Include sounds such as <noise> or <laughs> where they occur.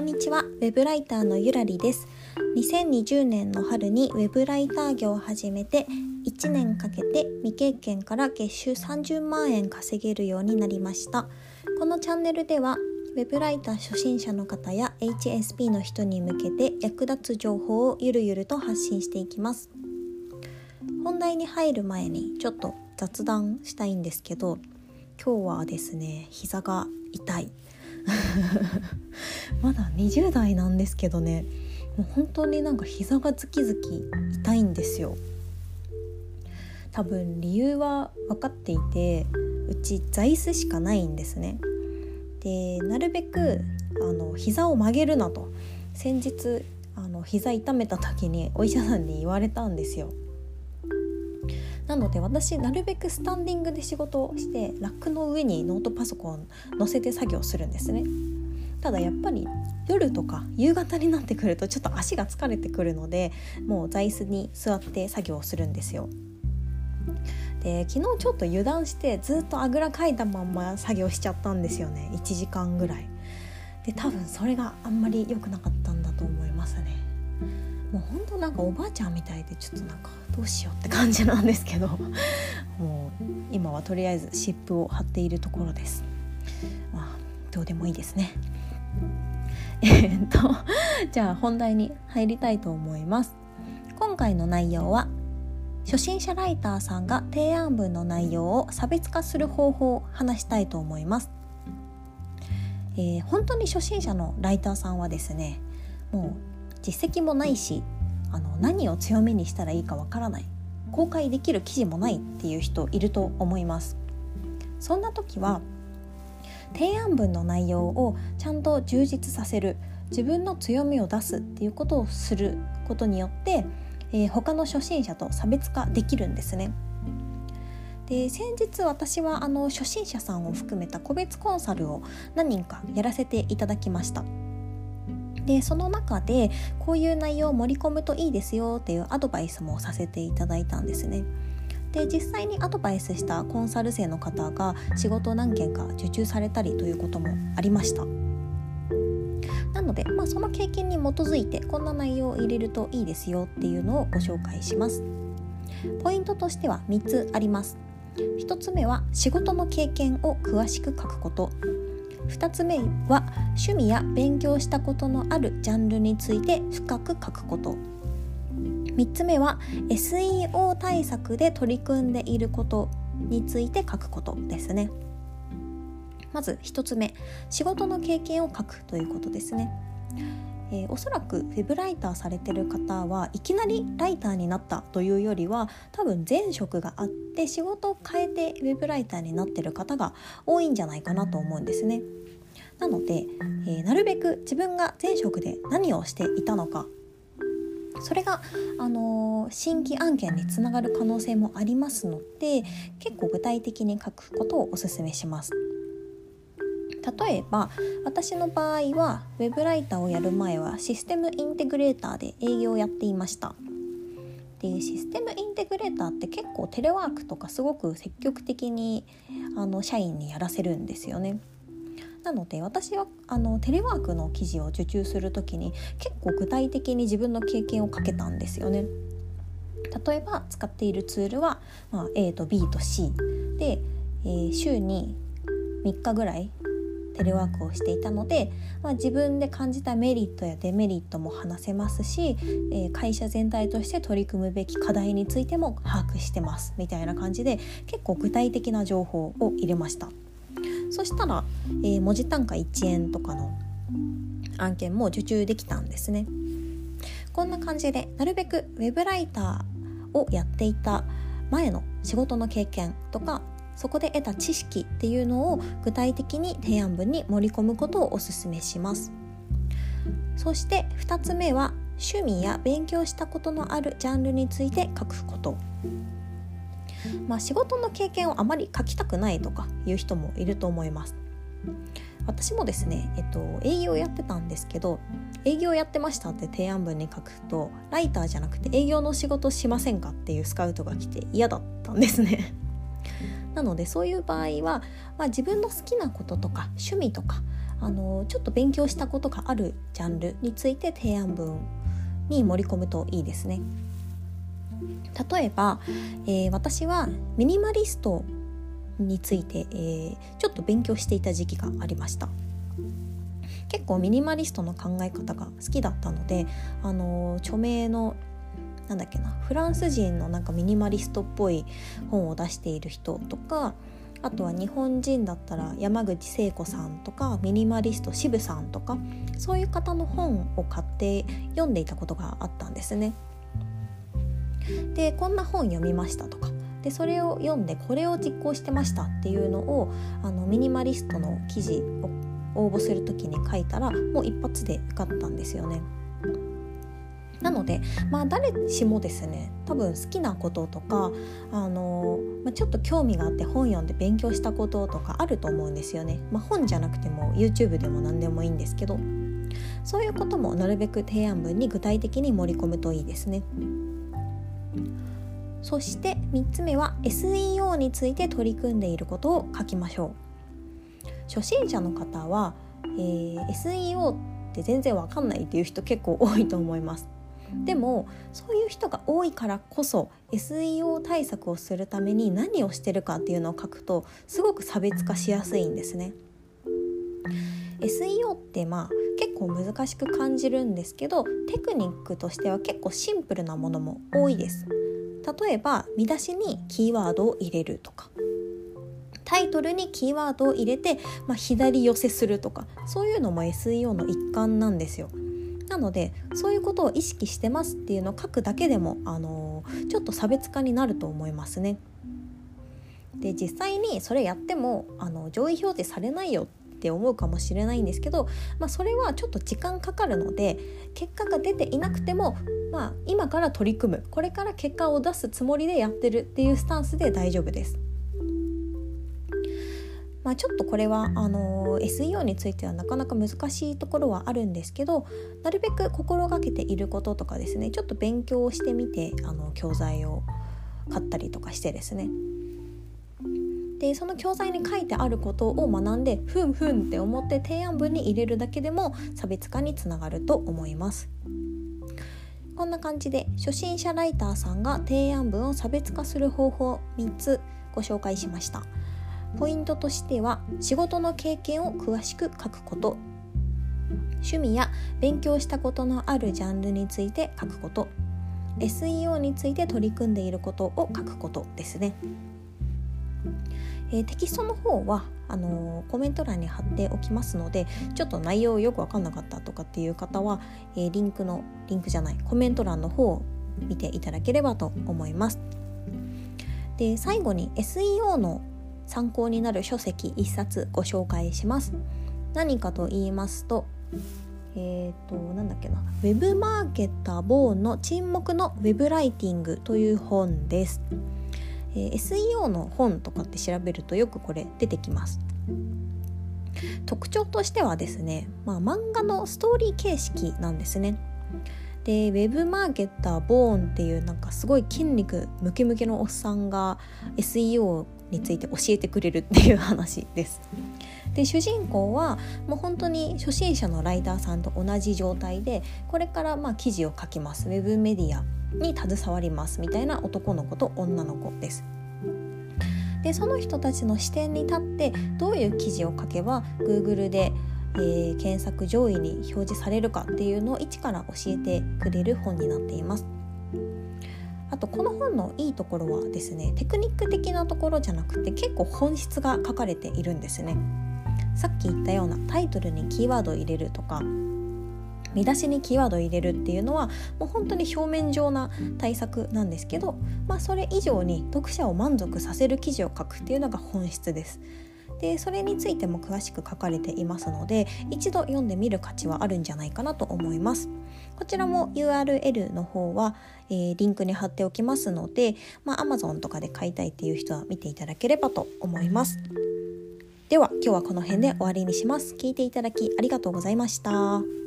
んにちは、ウェブライターのゆらりです。2020年の春にウェブライター業を始めて1年かけて未経験から月収30万円稼げるようになりました。このチャンネルではウェブライター初心者の方や HSP の人に向けて役立つ情報をゆるゆると発信していきます。本題に入る前にちょっと雑談したいんですけど今日はですね膝が痛い <laughs> まだ20代なんですけどね。もう本当になんか膝がズキズキ痛いんですよ。多分理由は分かっていてうち座椅子しかないんですね。でなるべくあの膝を曲げるなと。先日あの膝痛めた時にお医者さんに言われたんですよ。なので私なるべくスタンディングで仕事をしてラックの上にノートパソコン載せて作業するんですね。ただやっぱり夜とか夕方になってくるとちょっと足が疲れてくるのでもう座椅子に座って作業をするんですよ。で昨日ちょっと油断してずっとあぐらかいたまんま作業しちゃったんですよね。1時間ぐらい。で多分それがあんまり良くなかったんだと思いますね。もうほんとなんかおばあちゃんみたいでちょっとなんかどうしようって感じなんですけどもう今はとりあえず湿布を貼っているところです。まあどうでもいいですね。えっとじゃあ本題に入りたいと思います。今回の内容は初心者ライターさんが提案文の内容を差別化する方法を話したいと思います、えー、本当に初心者のライターさんはですねもう実績もないしあの何を強みにしたらいいかわからない公開できる記事もないっていう人いると思いますそんな時は提案文の内容をちゃんと充実させる自分の強みを出すっていうことをすることによって、えー、他の初心者と差別化できるんですね。で先日私はあの初心者さんを含めた個別コンサルを何人かやらせていただきました。でその中でこういう内容を盛り込むといいですよっていうアドバイスもさせていただいたんですね。で実際にアドバイスしたコンサル生の方が仕事何件か受注されたりということもありました。なので、まあ、その経験に基づいてこんな内容を入れるといいですよっていうのをご紹介します。ポイントとしては3つあります。1つ目は仕事の経験を詳しく書くこと。2つ目は趣味や勉強したことのあるジャンルについて深く書くこと。3つ目は SEO 対策で取り組んでいることについて書くことですね。まず1つ目仕事の経験を書くということですね。えー、おそらくウェブライターされてる方はいきなりライターになったというよりは多分前職があって仕事を変えてウェブライターになってる方が多いんじゃないかなと思うんですね。なので、えー、なるべく自分が前職で何をしていたのか。それが、あのー、新規案件につながる可能性もありますので結構具体的に書くことをおすすめします。例えば私の場合はウェブライターをやる前はシステムインテグレーターで営業をやっていました。でシステムインテグレーターって結構テレワークとかすごく積極的にあの社員にやらせるんですよね。なので私はあのテレワークの記事を受注する時に結構具体的に自分の経験をかけたんですよね。例えば使っているツールは、まあ、A と B と C で、えー、週に3日ぐらいテレワークをしていたので、まあ、自分で感じたメリットやデメリットも話せますし、えー、会社全体として取り組むべき課題についても把握してますみたいな感じで結構具体的な情報を入れました。そしたら、えー、文字単価1円とかの案件も受注できたんですね。こんな感じでなるべくウェブライターをやっていた前の仕事の経験とかそこで得た知識っていうのを具体的に提案文に盛り込むことをおすすめします。そして2つ目は趣味や勉強したことのあるジャンルについて書くこと。まあ仕事の経験をあまり書きたくないとかいう人もいると思います私もですね、えっと、営業やってたんですけど営業やってましたって提案文に書くとライターじゃなくて営業の仕事しませんかっていうスカウトが来て嫌だったんですね <laughs> なのでそういう場合は、まあ、自分の好きなこととか趣味とかあのちょっと勉強したことがあるジャンルについて提案文に盛り込むといいですね。例えば、えー、私はミニマリストについて、えー、ちょっと勉強していた時期がありました結構ミニマリストの考え方が好きだったので、あの著名のなんだっけなフランス人のなんかミニマリストっぽい本を出している人とかあとは日本人だったら山口聖子さんとかミニマリスト渋さんとかそういう方の本を買って読んでいたことがあったんですね。でこんな本読みましたとかでそれを読んでこれを実行してましたっていうのをあのミニマリストの記事を応募する時に書いたらもう一発で受かったんですよね。なのでまあ誰しもですね多分好きなこととかあの、まあ、ちょっと興味があって本読んで勉強したこととかあると思うんですよね。まあ、本じゃなくても YouTube でも何でもいいんですけどそういうこともなるべく提案文に具体的に盛り込むといいですね。そして3つ目は SEO について取り組んでいることを書きましょう。初心者の方は、えー、SEO って全然わかんないっていう人結構多いと思います。でもそういう人が多いからこそ SEO 対策をするために何をしてるかっていうのを書くとすごく差別化しやすいんですね。SEO ってまあ結構難しく感じるんですけどテクニックとしては結構シンプルなものも多いです。例えば見出しにキーワードを入れるとかタイトルにキーワードを入れて、まあ、左寄せするとかそういうのも SEO の一環なんですよ。なのでそういうことを意識してますっていうのを書くだけでも、あのー、ちょっと差別化になると思いますね。で実際にそれやってもあの上位表示されないよって思うかもしれないんですけど、まあ、それはちょっと時間かかるので結果が出ていなくても、まあ、今から取り組む。これから結果を出すつもりでやってるっていうスタンスで大丈夫です。まあ、ちょっとこれはあの SEO についてはなかなか難しいところはあるんですけどなるべく心がけていることとかですねちょっと勉強をしてみてあの教材を買ったりとかしてですね。でその教材に書いてあることを学んでふんふんって思って提案文に入れるだけでも差別化につながると思います。こんな感じで初心者ライターさんが提案文を差別化する方法3つご紹介しました。ポイントとしては仕事の経験を詳しく書くこと。趣味や勉強したことのあるジャンルについて書くこと。SEO について取り組んでいることを書くことですね。えー、テキストの方はあの、コメント欄に貼っておきますのでちょっと内容よく分かんなかったとかっていう方は、えー、リンクのリンクじゃないコメント欄の方を見ていただければと思います。で最後に SEO の参考になる書籍1冊ご紹介します。何かと言いますとえっ、ー、となんだっけなウェブマーケターボーンの沈黙のウェブライティングという本です。えー、SEO の本とかって調べるとよくこれ出てきます。特徴としてはですね、まあ、漫画のストーリー形式なんですね。でウェブマーケッターボーンっていうなんかすごい筋肉ムキムキのおっさんが SEO について教えてくれるっていう話です。で主人公はもう本当に初心者のライターさんと同じ状態でこれからまあ記事を書きますウェブメディアに携わりますみたいな男の子と女の子です。でその人たちの視点に立ってどういう記事を書けば Google で、えー、検索上位に表示されるかっていうのを一から教えてくれる本になっています。あとこの本のいいところはですねテクニック的なところじゃなくて結構本質が書かれているんですね。さっき言ったようなタイトルにキーワードを入れるとか見出しにキーワードを入れるっていうのはもう本当に表面上な対策なんですけど、まあ、それ以上に読者を満足させる記事を書くっていうのが本質です。でそれについても詳しく書かれていますので一度読んでみる価値はあるんじゃないかなと思います。こちらも URL の方は、えー、リンクに貼っておきますので、まあ、Amazon とかで買いたいっていう人は見ていただければと思います。では今日はこの辺で終わりにします。聞いていただきありがとうございました。